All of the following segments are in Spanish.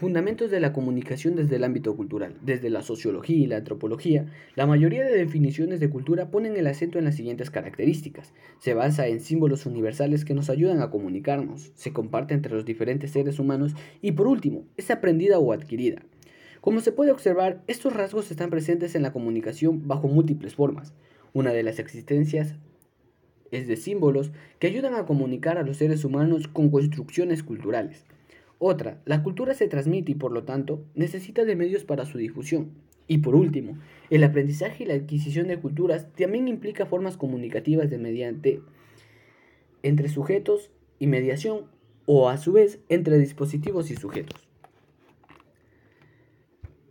Fundamentos de la comunicación desde el ámbito cultural. Desde la sociología y la antropología, la mayoría de definiciones de cultura ponen el acento en las siguientes características. Se basa en símbolos universales que nos ayudan a comunicarnos, se comparte entre los diferentes seres humanos y por último, es aprendida o adquirida. Como se puede observar, estos rasgos están presentes en la comunicación bajo múltiples formas. Una de las existencias es de símbolos que ayudan a comunicar a los seres humanos con construcciones culturales. Otra, la cultura se transmite y por lo tanto necesita de medios para su difusión. Y por último, el aprendizaje y la adquisición de culturas también implica formas comunicativas de mediante entre sujetos y mediación o a su vez entre dispositivos y sujetos.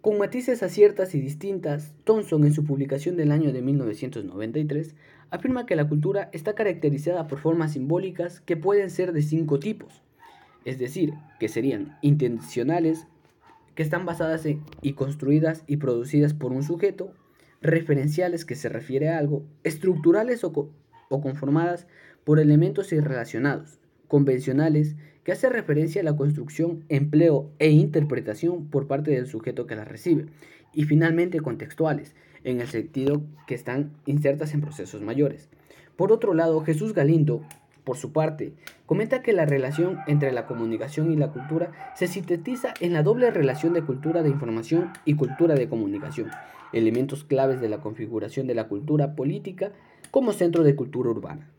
Con matices aciertas y distintas, Thomson en su publicación del año de 1993 afirma que la cultura está caracterizada por formas simbólicas que pueden ser de cinco tipos es decir, que serían intencionales, que están basadas y construidas y producidas por un sujeto, referenciales que se refiere a algo, estructurales o, o conformadas por elementos irrelacionados, convencionales, que hace referencia a la construcción, empleo e interpretación por parte del sujeto que las recibe, y finalmente contextuales, en el sentido que están insertas en procesos mayores. Por otro lado, Jesús Galindo por su parte, comenta que la relación entre la comunicación y la cultura se sintetiza en la doble relación de cultura de información y cultura de comunicación, elementos claves de la configuración de la cultura política como centro de cultura urbana.